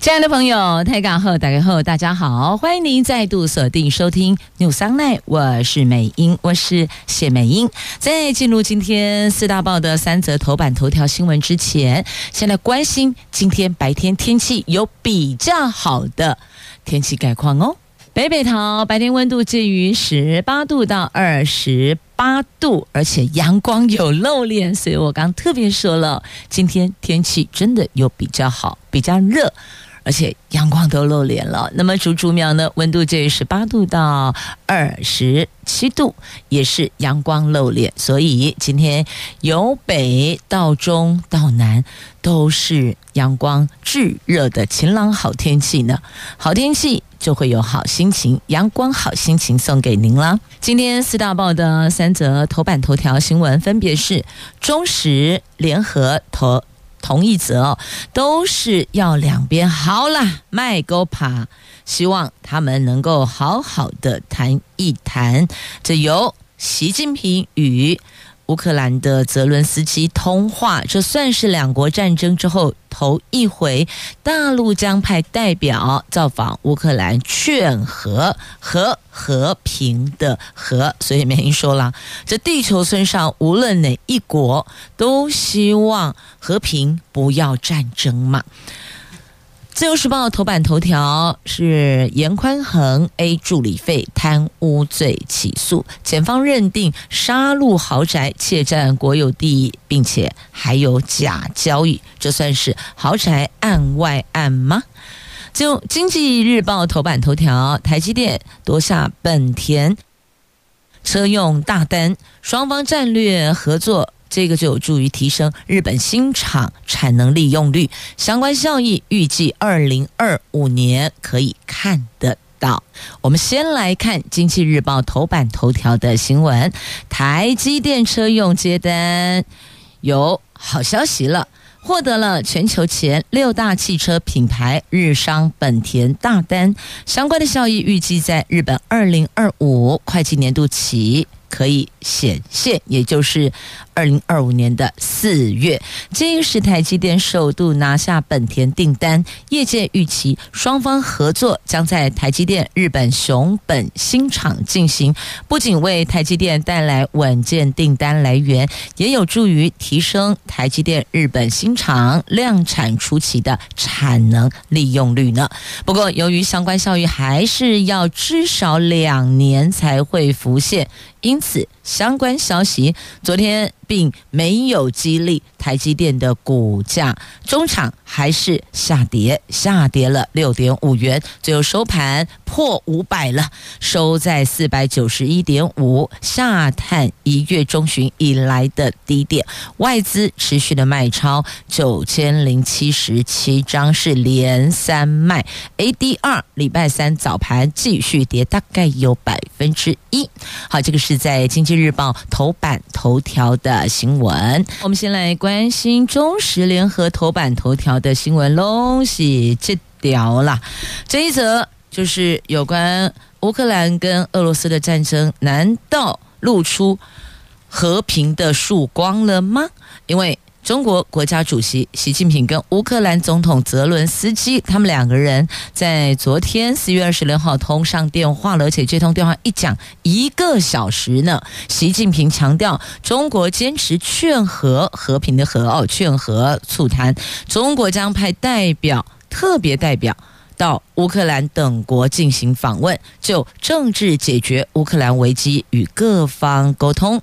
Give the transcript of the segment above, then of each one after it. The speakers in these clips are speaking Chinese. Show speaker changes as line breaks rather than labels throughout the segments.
亲爱的朋友，台港后打开后，大家好，欢迎您再度锁定收听 News Online，我是美英，我是谢美英。在进入今天四大报的三则头版头条新闻之前，先来关心今天白天天气有比较好的天气概况哦。北北桃白天温度介于十八度到二十八度，而且阳光有露脸，所以我刚特别说了，今天天气真的有比较好，比较热。而且阳光都露脸了。那么竹竹苗呢？温度介于十八度到二十七度，也是阳光露脸。所以今天由北到中到南都是阳光炙热的晴朗好天气呢。好天气就会有好心情，阳光好心情送给您啦。今天四大报的三则头版头条新闻分别是中时联合头。同一则哦，都是要两边好了，迈沟爬，希望他们能够好好的谈一谈。这由习近平与乌克兰的泽伦斯基通话，这算是两国战争之后头一回，大陆将派代表造访乌克兰劝和和和平的和，所以美英说了，这地球村上无论哪一国都希望和平，不要战争嘛。自由时报头版头条是严宽恒 A 助理费贪污罪起诉，检方认定杀戮豪宅窃占国有地，并且还有假交易，这算是豪宅案外案吗？就经济日报头版头条，台积电夺下本田车用大单，双方战略合作。这个就有助于提升日本新厂产能利用率，相关效益预计二零二五年可以看得到。我们先来看《经济日报》头版头条的新闻：台积电车用接单有好消息了，获得了全球前六大汽车品牌日商本田大单，相关的效益预计在日本二零二五会计年度起。可以显现，也就是二零二五年的四月，这是台积电首度拿下本田订单。业界预期双方合作将在台积电日本熊本新厂进行，不仅为台积电带来稳健订单来源，也有助于提升台积电日本新厂量产初期的产能利用率呢。不过，由于相关效益还是要至少两年才会浮现。因此，相关消息。昨天并没有激励台积电的股价，中场还是下跌，下跌了六点五元，最后收盘破五百了，收在四百九十一点五，下探一月中旬以来的低点。外资持续的卖超九千零七十七张，是连三卖。ADR 礼拜三早盘继续跌，大概有百分之一。好，这个是在《经济日报》头版头条的新闻。我们先来关心中时联合头版头条的新闻喽，是这条啦。这一则就是有关乌克兰跟俄罗斯的战争，难道露出和平的曙光了吗？因为中国国家主席习近平跟乌克兰总统泽伦斯基，他们两个人在昨天四月二十六号通上电话了，而且这通电话一讲一个小时呢。习近平强调，中国坚持劝和和平的和哦，劝和促谈，中国将派代表，特别代表到乌克兰等国进行访问，就政治解决乌克兰危机与各方沟通。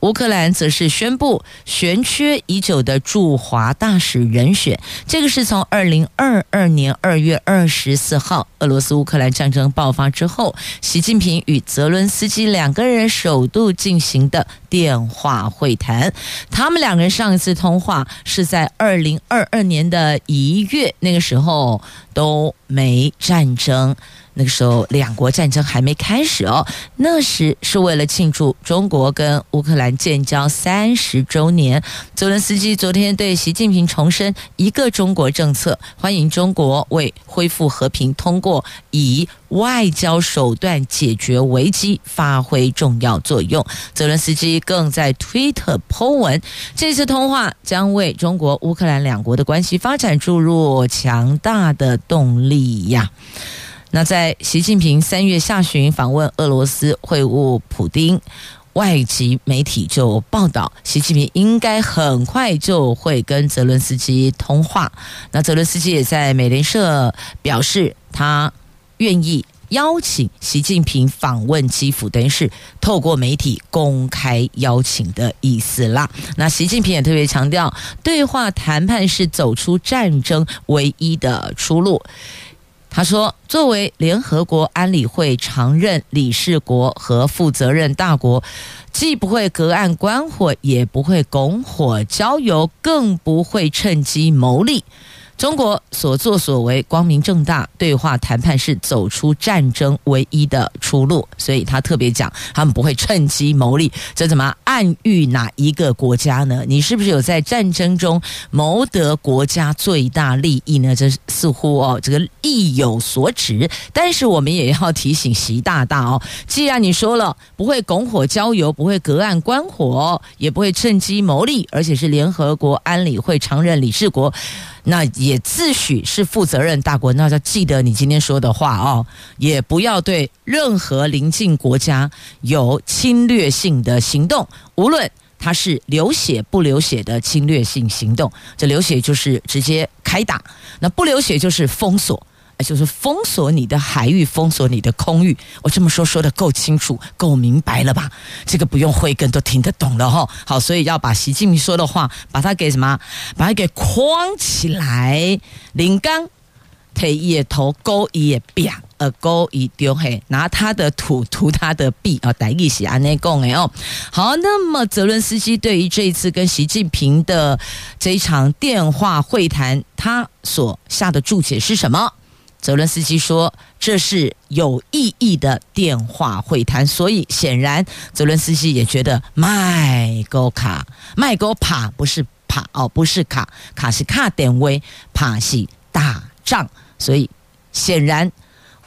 乌克兰则是宣布悬缺已久的驻华大使人选，这个是从二零二二年二月二十四号俄罗斯乌克兰战争爆发之后，习近平与泽伦斯基两个人首度进行的电话会谈。他们两个人上一次通话是在二零二二年的一月，那个时候都没战争。那个时候两国战争还没开始哦，那时是为了庆祝中国跟乌克兰建交三十周年。泽伦斯基昨天对习近平重申一个中国政策，欢迎中国为恢复和平通过以外交手段解决危机发挥重要作用。泽伦斯基更在推特 po 文，这次通话将为中国乌克兰两国的关系发展注入强大的动力呀。那在习近平三月下旬访问俄罗斯会晤普丁，外籍媒体就报道，习近平应该很快就会跟泽伦斯基通话。那泽伦斯基也在美联社表示，他愿意邀请习近平访问基辅，等于是透过媒体公开邀请的意思啦。那习近平也特别强调，对话谈判是走出战争唯一的出路。他说：“作为联合国安理会常任理事国和负责任大国，既不会隔岸观火，也不会拱火浇油，更不会趁机谋利。”中国所作所为光明正大，对话谈判是走出战争唯一的出路，所以他特别讲，他们不会趁机谋利。这怎么暗喻哪一个国家呢？你是不是有在战争中谋得国家最大利益呢？这似乎哦，这个意有所指。但是我们也要提醒习大大哦，既然你说了不会拱火浇油，不会隔岸观火，也不会趁机谋利，而且是联合国安理会常任理事国。那也也自诩是负责任大国，那就记得你今天说的话哦，也不要对任何邻近国家有侵略性的行动，无论它是流血不流血的侵略性行动，这流血就是直接开打，那不流血就是封锁。就是封锁你的海域，封锁你的空域。我这么说说的够清楚、够明白了吧？这个不用慧根都听得懂了哈。好，所以要把习近平说的话，把它给什么？把它给框起来。林刚推一头勾一边，呃勾一丢嘿，拿他的土涂他的币啊，带一些安内贡哎哦。好，那么泽伦斯基对于这一次跟习近平的这一场电话会谈，他所下的注解是什么？泽伦斯基说：“这是有意义的电话会谈，所以显然泽伦斯基也觉得麦勾卡麦勾帕不是帕哦，不是卡卡是卡点位，帕是打仗，所以显然。”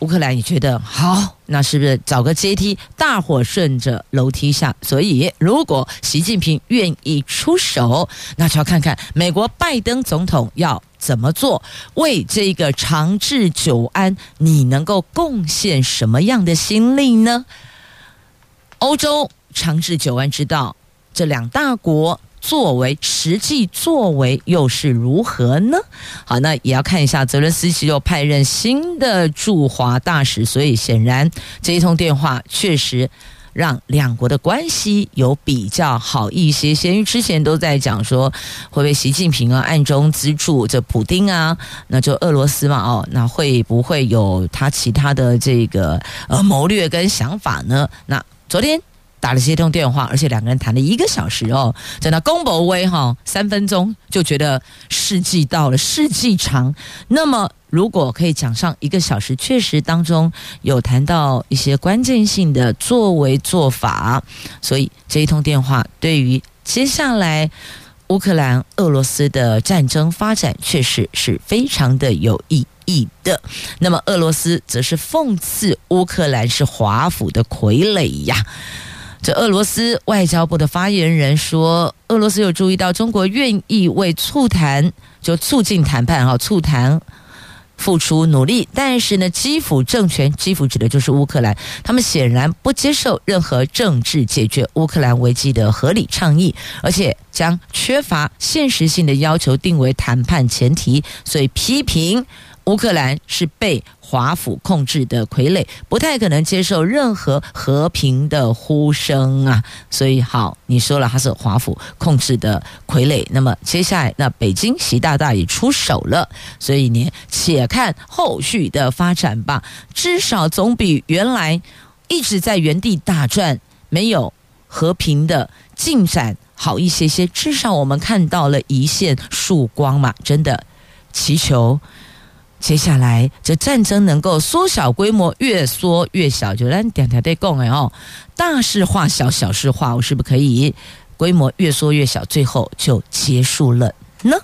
乌克兰也觉得好，那是不是找个阶梯，大伙顺着楼梯下？所以，如果习近平愿意出手，那就要看看美国拜登总统要怎么做，为这个长治久安，你能够贡献什么样的心力呢？欧洲长治久安之道，这两大国。作为实际作为又是如何呢？好，那也要看一下泽伦斯基又派任新的驻华大使，所以显然这一通电话确实让两国的关系有比较好一些。先于之前都在讲说会不会习近平啊暗中资助这普丁啊，那就俄罗斯嘛哦，那会不会有他其他的这个呃谋略跟想法呢？那昨天。打了这通电话，而且两个人谈了一个小时哦，在那公博威哈三分钟就觉得世纪到了，世纪长。那么如果可以讲上一个小时，确实当中有谈到一些关键性的作为做法，所以这一通电话对于接下来乌克兰俄罗斯的战争发展确实是非常的有意义的。那么俄罗斯则是讽刺乌克兰是华府的傀儡呀。这俄罗斯外交部的发言人说，俄罗斯有注意到中国愿意为促谈，就促进谈判哈，促谈付出努力，但是呢，基辅政权，基辅指的就是乌克兰，他们显然不接受任何政治解决乌克兰危机的合理倡议，而且将缺乏现实性的要求定为谈判前提，所以批评。乌克兰是被华府控制的傀儡，不太可能接受任何和平的呼声啊！所以，好，你说了他是华府控制的傀儡，那么接下来，那北京习大大也出手了，所以你且看后续的发展吧。至少总比原来一直在原地打转、没有和平的进展好一些些。至少我们看到了一线曙光嘛！真的，祈求。接下来这战争能够缩小规模，越缩越小，就让点条对共哎哦，大事化小，小事化，我是不是可以规模越缩越小，最后就结束了呢？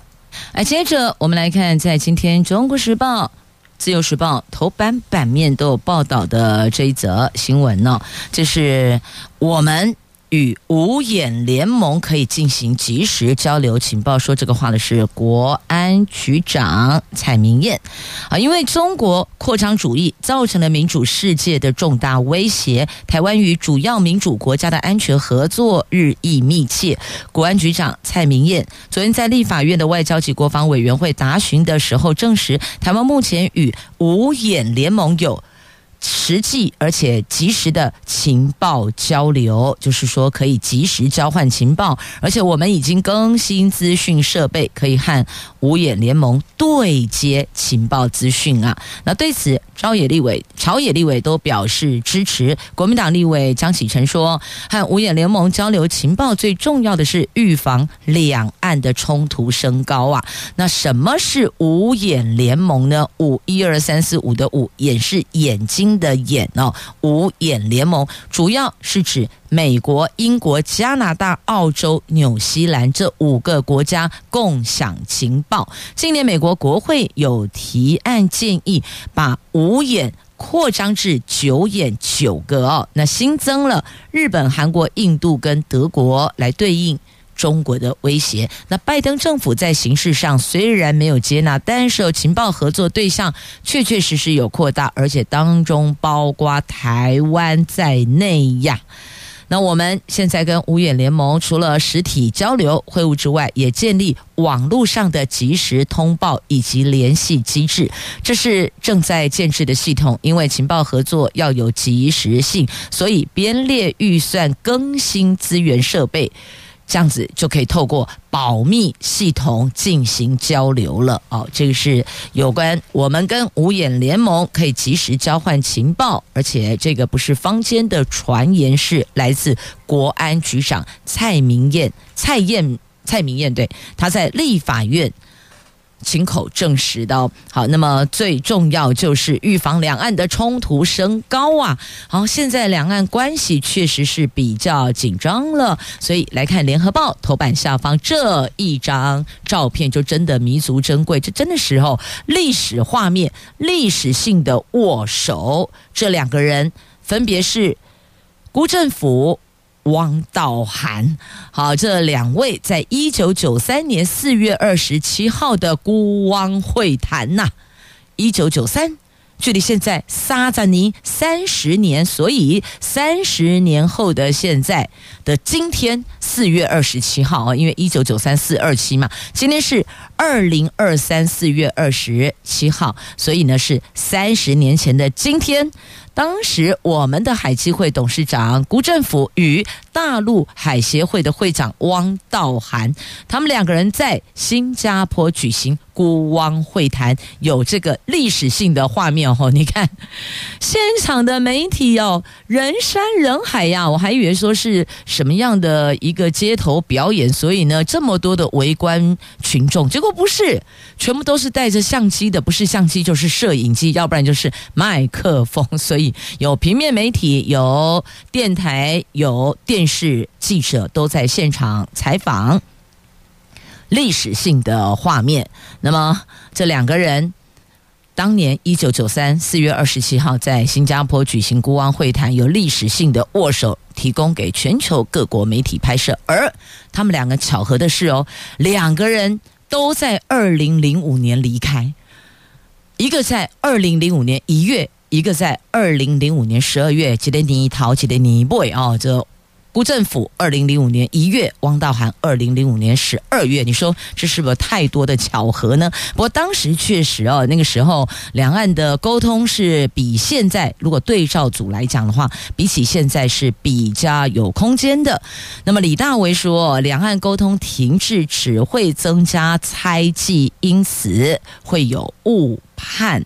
哎，接着我们来看，在今天《中国时报》、《自由时报》头版版面都有报道的这一则新闻呢，就是我们。与五眼联盟可以进行及时交流情报，说这个话的是国安局长蔡明彦啊，因为中国扩张主义造成了民主世界的重大威胁，台湾与主要民主国家的安全合作日益密切。国安局长蔡明彦昨天在立法院的外交及国防委员会答询的时候证实，台湾目前与五眼联盟有。实际而且及时的情报交流，就是说可以及时交换情报，而且我们已经更新资讯设备，可以和五眼联盟对接情报资讯啊。那对此，朝野立委、朝野立委都表示支持。国民党立委江启臣说，和五眼联盟交流情报最重要的是预防两岸的冲突升高啊。那什么是五眼联盟呢？五一二三四五的五，眼是眼睛。的眼哦，五眼联盟主要是指美国、英国、加拿大、澳洲、纽西兰这五个国家共享情报。今年美国国会有提案建议，把五眼扩张至九眼九个哦，那新增了日本、韩国、印度跟德国来对应。中国的威胁。那拜登政府在形式上虽然没有接纳，但是情报合作对象确确实实有扩大，而且当中包括台湾在内呀。那我们现在跟五眼联盟除了实体交流会晤之外，也建立网络上的即时通报以及联系机制，这是正在建置的系统。因为情报合作要有及时性，所以编列预算更新资源设备。这样子就可以透过保密系统进行交流了哦。这个是有关我们跟五眼联盟可以及时交换情报，而且这个不是坊间的传言，是来自国安局长蔡明彦、蔡燕、蔡明燕，对，他在立法院。亲口证实的。好，那么最重要就是预防两岸的冲突升高啊。好，现在两岸关系确实是比较紧张了，所以来看联合报头版下方这一张照片，就真的弥足珍贵。这真的时候历史画面，历史性的握手，这两个人分别是辜振甫。汪道涵，好，这两位在一九九三年四月二十七号的孤汪会谈呐，一九九三，距离现在撒扎尼，三十年，所以三十年后的现在的今天四月二十七号啊，因为一九九三四二七嘛，今天是二零二三四月二十七号，所以呢是三十年前的今天。当时，我们的海基会董事长辜振甫与大陆海协会的会长汪道涵，他们两个人在新加坡举行辜汪会谈，有这个历史性的画面哦。你看，现场的媒体哦，人山人海呀，我还以为说是什么样的一个街头表演，所以呢，这么多的围观群众，结果不是，全部都是带着相机的，不是相机就是摄影机，要不然就是麦克风，所以。有平面媒体，有电台，有电视记者都在现场采访，历史性的画面。那么这两个人当年一九九三四月二十七号在新加坡举行辜汪会谈，有历史性的握手，提供给全球各国媒体拍摄。而他们两个巧合的是哦，两个人都在二零零五年离开，一个在二零零五年一月。一个在二零零五年十二月，吉列尼陶吉列尼 boy 啊，这辜振甫二零零五年一月，汪道涵二零零五年十二月，你说这是不是太多的巧合呢？不过当时确实哦，那个时候两岸的沟通是比现在，如果对照组来讲的话，比起现在是比较有空间的。那么李大为说，两岸沟通停滞只会增加猜忌，因此会有误判。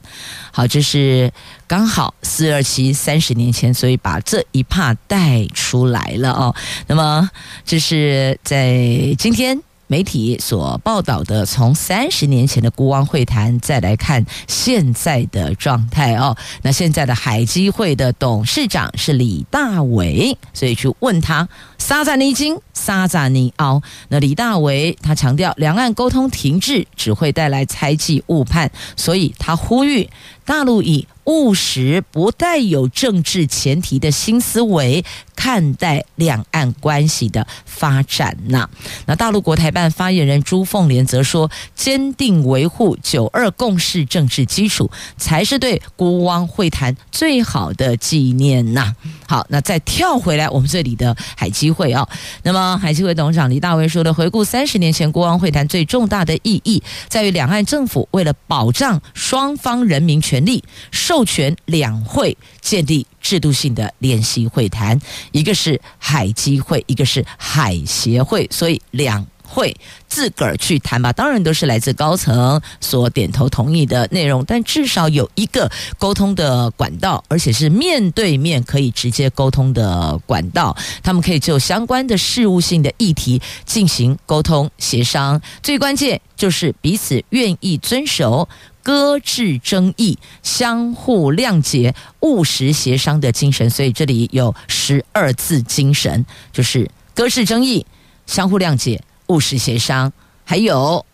好，这是。刚好四二七三十年前，所以把这一帕带出来了哦。那么这是在今天媒体所报道的，从三十年前的辜汪会谈再来看现在的状态哦。那现在的海基会的董事长是李大伟，所以去问他沙赞尼金、沙赞尼奥。那李大伟他强调，两岸沟通停滞只会带来猜忌误判，所以他呼吁大陆以务实、不带有政治前提的新思维看待两岸关系的发展呐。那大陆国台办发言人朱凤莲则说，坚定维护九二共识政治基础，才是对辜汪会谈最好的纪念呐。好，那再跳回来我们这里的海基会啊，那么海基会董事长李大为说的，回顾三十年前辜汪会谈最重大的意义，在于两岸政府为了保障双方人民权利，授权两会建立制度性的联席会谈，一个是海基会，一个是海协会，所以两会自个儿去谈吧，当然都是来自高层所点头同意的内容，但至少有一个沟通的管道，而且是面对面可以直接沟通的管道，他们可以就相关的事务性的议题进行沟通协商，最关键就是彼此愿意遵守。搁置争议、相互谅解、务实协商的精神，所以这里有十二字精神，就是搁置争议、相互谅解、务实协商，还有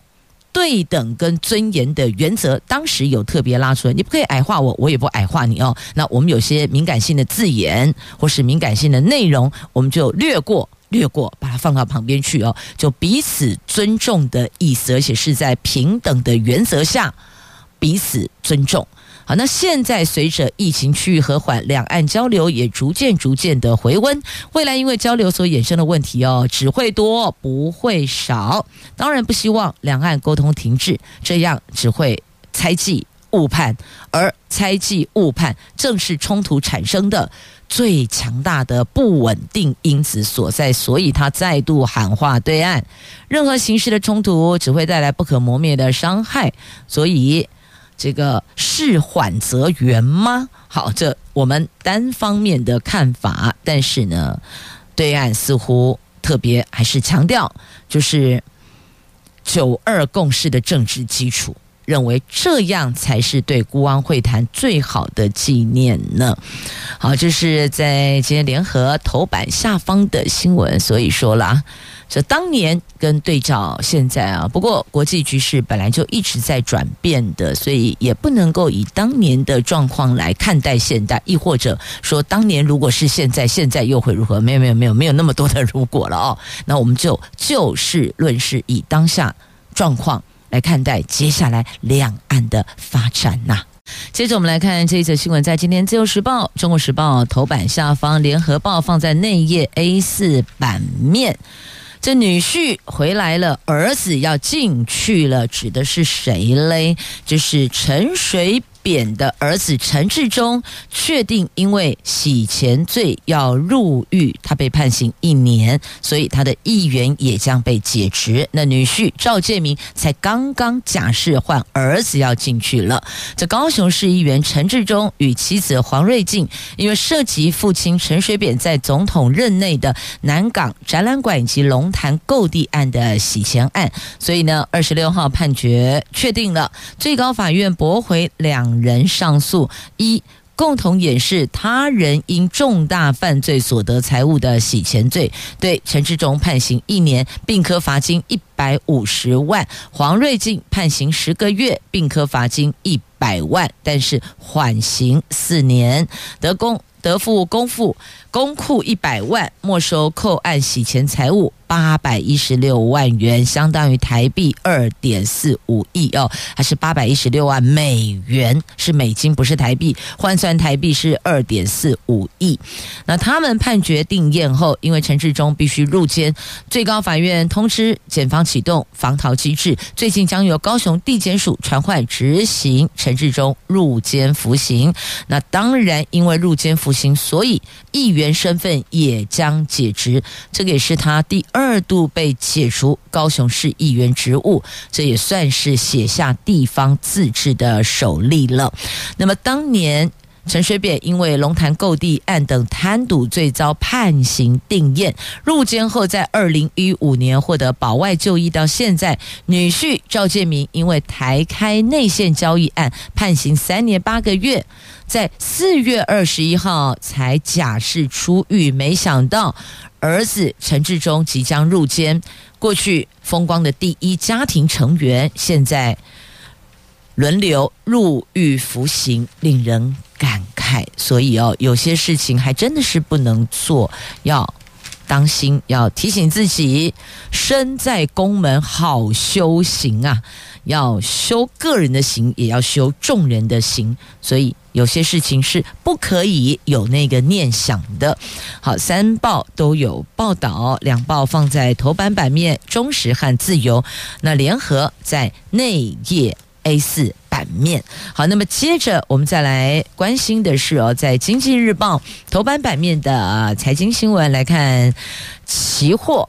对等跟尊严的原则。当时有特别拉出来，你不可以矮化我，我也不矮化你哦。那我们有些敏感性的字眼或是敏感性的内容，我们就略过、略过，把它放到旁边去哦。就彼此尊重的意思，而且是在平等的原则下。彼此尊重。好，那现在随着疫情趋于和缓，两岸交流也逐渐逐渐的回温。未来因为交流所衍生的问题哦，只会多不会少。当然不希望两岸沟通停滞，这样只会猜忌误判，而猜忌误判正是冲突产生的最强大的不稳定因子所在。所以他再度喊话对岸，任何形式的冲突只会带来不可磨灭的伤害。所以。这个事缓则圆吗？好，这我们单方面的看法。但是呢，对岸似乎特别还是强调，就是九二共识的政治基础，认为这样才是对孤汪会谈最好的纪念呢。好，这是在今天联合头版下方的新闻，所以说啦。这当年跟对照现在啊，不过国际局势本来就一直在转变的，所以也不能够以当年的状况来看待现代，亦或者说当年如果是现在，现在又会如何？没有没有没有没有那么多的如果了哦。那我们就就事论事，以当下状况来看待接下来两岸的发展呐。接着我们来看这一则新闻，在今天《自由时报》、《中国时报》头版下方，《联合报》放在内页 A 四版面。这女婿回来了，儿子要进去了，指的是谁嘞？就是陈水扁的儿子陈志忠确定因为洗钱罪要入狱，他被判刑一年，所以他的议员也将被解职。那女婿赵建明才刚刚假释换儿子要进去了。这高雄市议员陈志忠与妻子黄瑞静，因为涉及父亲陈水扁在总统任内的南港展览馆以及龙潭购地案的洗钱案，所以呢，二十六号判决确定了，最高法院驳回两。人上诉一，共同掩饰他人因重大犯罪所得财物的洗钱罪，对陈志忠判刑一年，并科罚金一百五十万；黄瑞静判刑十个月，并科罚金一百万，但是缓刑四年，得公得付公富公库一百万，没收扣案洗钱财物。八百一十六万元，相当于台币二点四五亿哦，还是八百一十六万美元，是美金，不是台币，换算台币是二点四五亿。那他们判决定验后，因为陈志忠必须入监，最高法院通知检方启动防逃机制，最近将由高雄地检署传唤执行陈日中入监服刑。那当然，因为入监服刑，所以议员身份也将解职，这个也是他第。二度被解除高雄市议员职务，这也算是写下地方自治的首例了。那么当年陈水扁因为龙潭购地案等贪赌罪遭判刑定谳，入监后在二零一五年获得保外就医，到现在女婿赵建铭因为台开内线交易案判刑三年八个月，在四月二十一号才假释出狱，没想到儿子陈志忠即将入监，过去风光的第一家庭成员现在轮流入狱服刑，令人。感慨，所以哦，有些事情还真的是不能做，要当心，要提醒自己，身在宫门好修行啊，要修个人的行，也要修众人的行，所以有些事情是不可以有那个念想的。好，三报都有报道，两报放在头版版面，中时和自由，那联合在内页 A 四。版面好，那么接着我们再来关心的是哦，在《经济日报》头版版面的财经新闻来看，期货。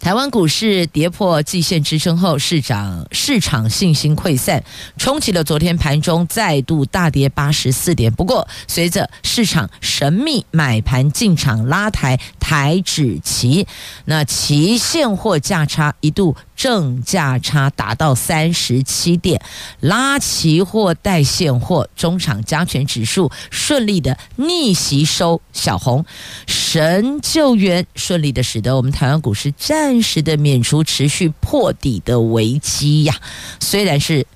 台湾股市跌破季线支撑后，市场市场信心溃散，冲击了昨天盘中再度大跌八十四点。不过，随着市场神秘买盘进场拉抬台指期，那期现货价差一度正价差达到三十七点，拉期货带现货，中场加权指数顺利的逆袭收小红，神救援顺利的使得我们台湾股市。暂时的免除持续破底的危机呀，虽然是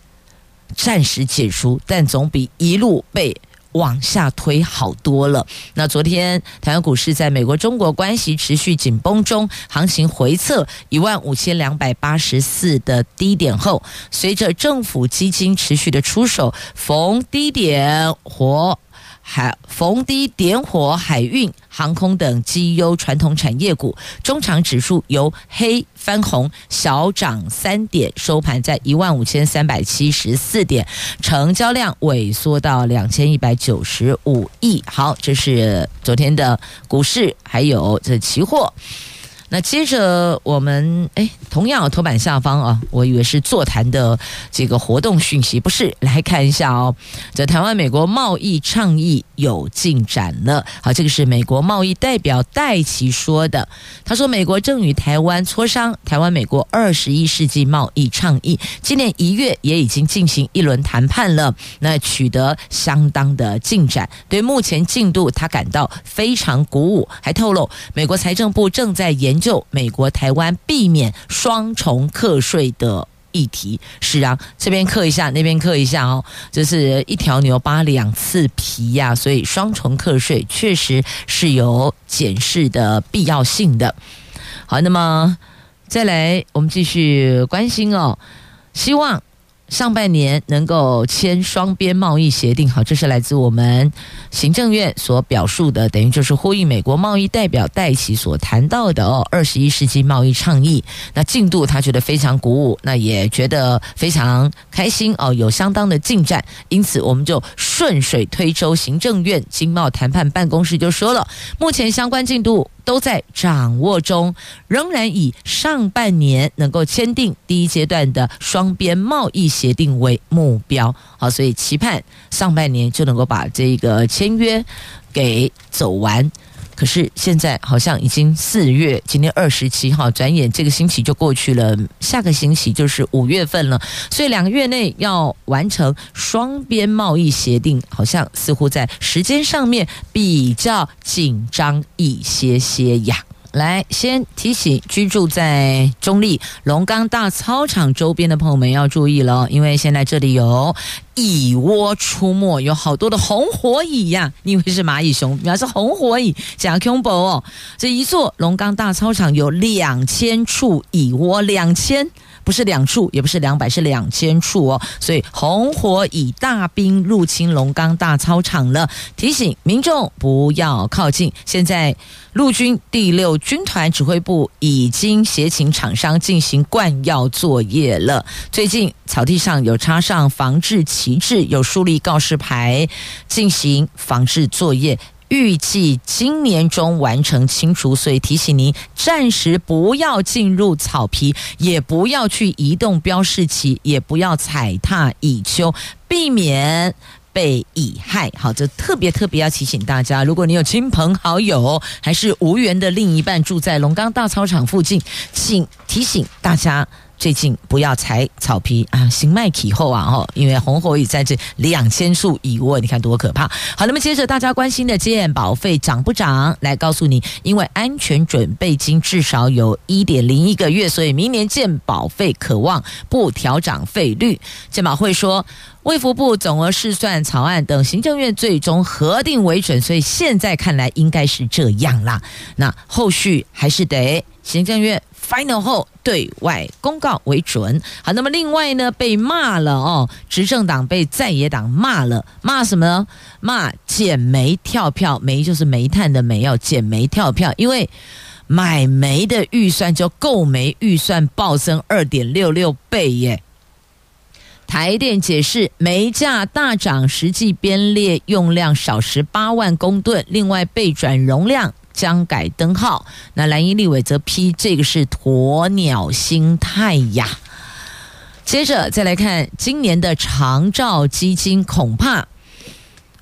暂时解除，但总比一路被往下推好多了。那昨天台湾股市在美国中国关系持续紧绷中，行情回测一万五千两百八十四的低点后，随着政府基金持续的出手，逢低点活。海逢低点火海运、航空等绩优传统产业股，中长指数由黑翻红，小涨三点，收盘在一万五千三百七十四点，成交量萎缩到两千一百九十五亿。好，这是昨天的股市，还有这期货。那接着我们哎，同样头版下方啊，我以为是座谈的这个活动讯息，不是，来看一下哦。这台湾美国贸易倡议有进展了。好，这个是美国贸易代表戴琪说的。他说，美国正与台湾磋商台湾美国二十一世纪贸易倡议，今年一月也已经进行一轮谈判了，那取得相当的进展。对目前进度，他感到非常鼓舞，还透露美国财政部正在研。就美国台湾避免双重课税的议题，是啊，这边课一下，那边课一下哦，就是一条牛扒两次皮呀，所以双重课税确实是有检视的必要性的。好，那么再来，我们继续关心哦，希望。上半年能够签双边贸易协定，好，这是来自我们行政院所表述的，等于就是呼应美国贸易代表戴琪所谈到的哦，二十一世纪贸易倡议。那进度他觉得非常鼓舞，那也觉得非常开心哦，有相当的进展。因此，我们就顺水推舟，行政院经贸谈判办公室就说了，目前相关进度。都在掌握中，仍然以上半年能够签订第一阶段的双边贸易协定为目标。好，所以期盼上半年就能够把这个签约给走完。可是现在好像已经四月，今天二十七号，转眼这个星期就过去了，下个星期就是五月份了。所以两个月内要完成双边贸易协定，好像似乎在时间上面比较紧张一些些呀。来，先提醒居住在中立龙岗大操场周边的朋友们要注意了，因为现在这里有蚁窝出没，有好多的红火蚁呀、你以为是蚂蚁熊，原来是红火蚁，假恐怖哦！这一座龙岗大操场有两千处蚁窝，两千。不是两处，也不是两百，是两千处哦。所以红火蚁大兵入侵龙岗大操场了，提醒民众不要靠近。现在陆军第六军团指挥部已经协请厂商进行灌药作业了。最近草地上有插上防治旗帜，有树立告示牌，进行防治作业。预计今年中完成清除，所以提醒您暂时不要进入草皮，也不要去移动标示旗，也不要踩踏蚁丘，避免被乙害。好，这特别特别要提醒大家，如果你有亲朋好友还是无缘的另一半住在龙岗大操场附近，请提醒大家。最近不要踩草皮啊，行迈起后啊，吼，因为红火蚁在这两千处蚁窝，你看多可怕。好，那么接着大家关心的健保费涨不涨？来告诉你，因为安全准备金至少有一点零一个月，所以明年健保费可望不调涨费率。健保会说，卫福部总额试算草案等行政院最终核定为准，所以现在看来应该是这样啦。那后续还是得行政院。final 后对外公告为准。好，那么另外呢，被骂了哦，执政党被在野党骂了，骂什么呢？骂减煤跳票，煤就是煤炭的煤，要减煤跳票，因为买煤的预算就购煤预算暴增二点六六倍耶。台电解释，煤价大涨，实际编列用量少十八万公吨，另外备转容量。将改灯号，那蓝衣立委则批这个是鸵鸟心态呀。接着再来看今年的长照基金，恐怕。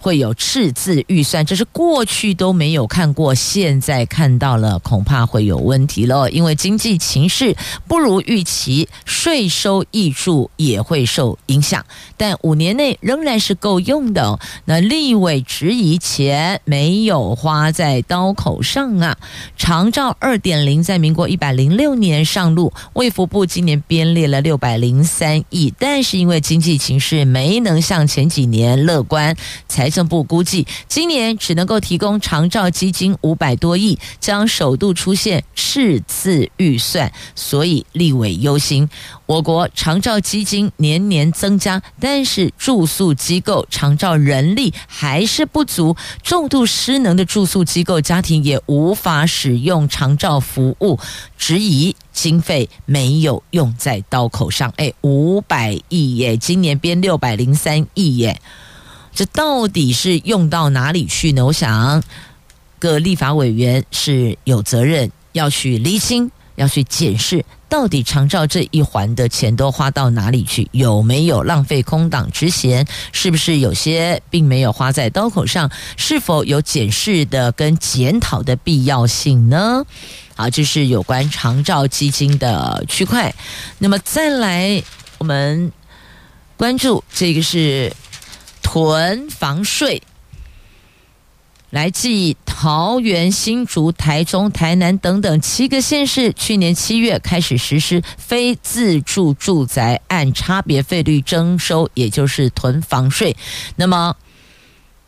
会有赤字预算，这是过去都没有看过，现在看到了，恐怕会有问题了。因为经济情势不如预期，税收挹注也会受影响。但五年内仍然是够用的。那立委质疑钱没有花在刀口上啊！长照二点零在民国一百零六年上路，卫福部今年编列了六百零三亿，但是因为经济情势没能像前几年乐观，才。财政部估计，今年只能够提供长照基金五百多亿，将首度出现赤字预算，所以立委忧心。我国长照基金年年增加，但是住宿机构长照人力还是不足，重度失能的住宿机构家庭也无法使用长照服务，质疑经费没有用在刀口上。哎，五百亿耶，今年编六百零三亿耶。这到底是用到哪里去呢？我想各立法委员是有责任要去厘清，要去检视，到底长照这一环的钱都花到哪里去？有没有浪费空档之嫌？是不是有些并没有花在刀口上？是否有检视的跟检讨的必要性呢？好，这是有关长照基金的区块。那么再来，我们关注这个是。囤房税，来自桃园、新竹、台中、台南等等七个县市，去年七月开始实施非自住住宅按差别费率征收，也就是囤房税。那么，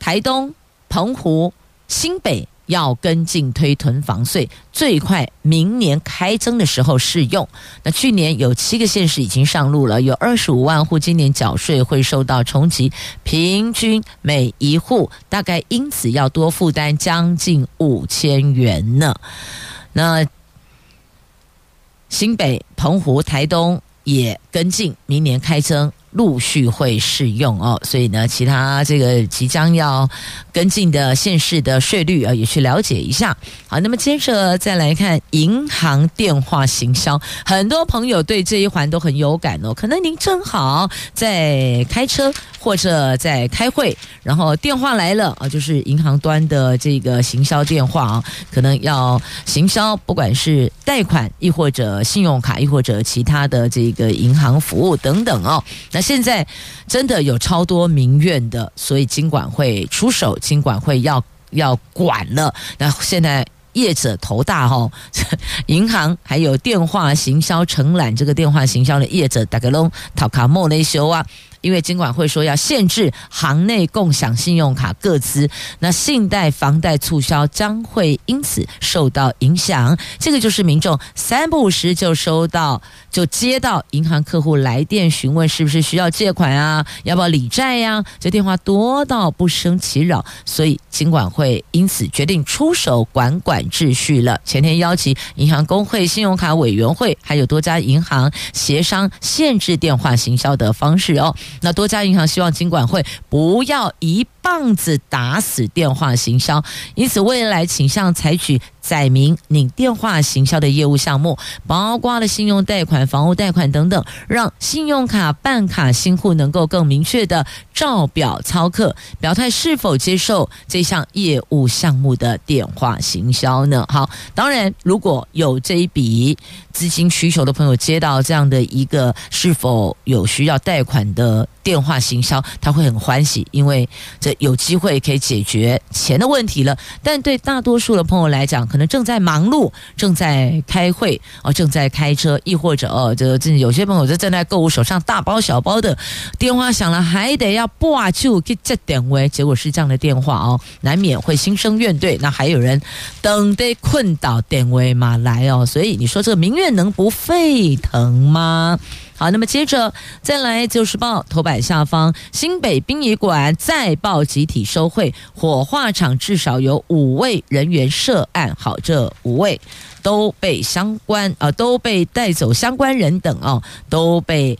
台东、澎湖、新北。要跟进推囤房税，最快明年开征的时候适用。那去年有七个县市已经上路了，有二十五万户今年缴税会受到冲击，平均每一户大概因此要多负担将近五千元呢。那新北、澎湖、台东也跟进，明年开征。陆续会适用哦，所以呢，其他这个即将要跟进的县市的税率啊，也去了解一下。好，那么接着再来看银行电话行销，很多朋友对这一环都很有感哦。可能您正好在开车或者在开会，然后电话来了啊，就是银行端的这个行销电话啊，可能要行销，不管是贷款，亦或者信用卡，亦或者其他的这个银行服务等等哦。那现在真的有超多民怨的，所以金管会出手，金管会要要管了。那现在业者头大哈，银行还有电话行销承揽这个电话行销的业者，大概拢讨卡莫雷修啊。因为金管会说要限制行内共享信用卡各资，那信贷、房贷促销将会因此受到影响。这个就是民众三不五时就收到、就接到银行客户来电询问是不是需要借款啊，要不要理债呀、这电话多到不胜其扰，所以金管会因此决定出手管管秩序了。前天邀请银行工会、信用卡委员会，还有多家银行协商限制电话行销的方式哦。那多家银行希望金管会不要一棒子打死电话行销，因此未来倾向采取载明你电话行销的业务项目，包括了信用贷款、房屋贷款等等，让信用卡办卡新户能够更明确的照表操课，表态是否接受这项业务项目的电话行销呢？好，当然如果有这一笔资金需求的朋友接到这样的一个是否有需要贷款的电话行销，他会很欢喜，因为这有机会可以解决钱的问题了。但对大多数的朋友来讲，可能正在忙碌，正在开会哦，正在开车，亦或者哦，这这有些朋友就正在购物，手上大包小包的电话响了，还得要挂就给这点位，结果是这样的电话哦，难免会心生怨怼。那还有人等得困倒点位嘛来哦，所以你说这个民怨能不沸腾吗？好，那么接着再来，《就是报》头版下方，新北殡仪馆再报集体收贿，火化场至少有五位人员涉案。好，这五位都被相关啊、都被带走，相关人等啊，都被。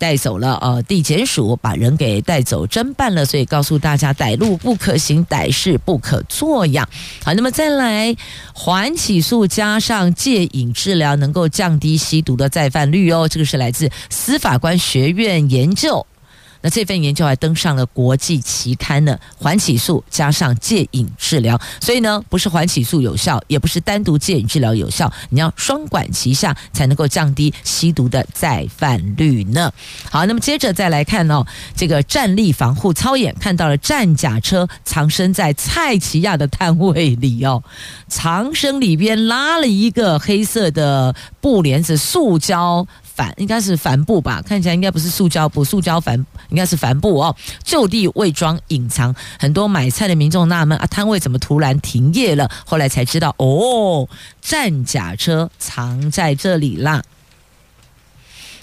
带走了，呃，地检署把人给带走侦办了，所以告诉大家，歹路不可行，歹事不可做呀。好，那么再来，缓起诉加上戒瘾治疗，能够降低吸毒的再犯率哦。这个是来自司法官学院研究。那这份研究还登上了国际期刊呢，缓起诉加上戒瘾治疗，所以呢，不是缓起诉有效，也不是单独戒瘾治疗有效，你要双管齐下才能够降低吸毒的再犯率呢。好，那么接着再来看哦，这个战力防护操演看到了战甲车藏身在蔡奇亚的摊位里哦，藏身里边拉了一个黑色的布帘子，塑胶。应该是帆布吧，看起来应该不是塑胶布，塑胶帆应该是帆布哦，就地伪装隐藏。很多买菜的民众纳闷啊，摊位怎么突然停业了？后来才知道，哦，战甲车藏在这里啦。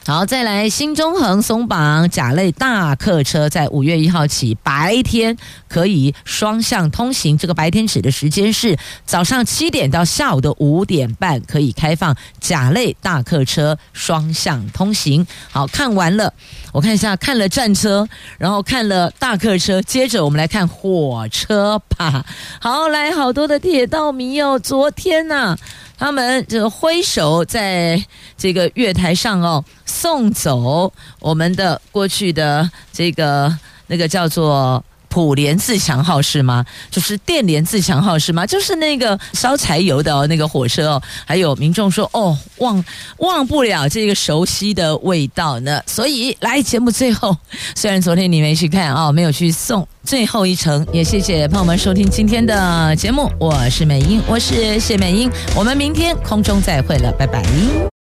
好，再来新中横松绑甲类大客车，在五月一号起白天可以双向通行。这个白天指的时间是早上七点到下午的五点半，可以开放甲类大客车双向通行。好，看完了，我看一下，看了战车，然后看了大客车，接着我们来看火车吧。好，来好多的铁道迷哦，昨天呐、他们就挥手在这个月台上哦，送走我们的过去的这个那个叫做普联自强号是吗？就是电联自强号是吗？就是那个烧柴油的，那个火车哦。还有民众说哦，忘忘不了这个熟悉的味道呢。所以来节目最后，虽然昨天你没去看啊、哦，没有去送。最后一程，也谢谢朋友们收听今天的节目，我是美英，我是谢美英，我们明天空中再会了，拜拜。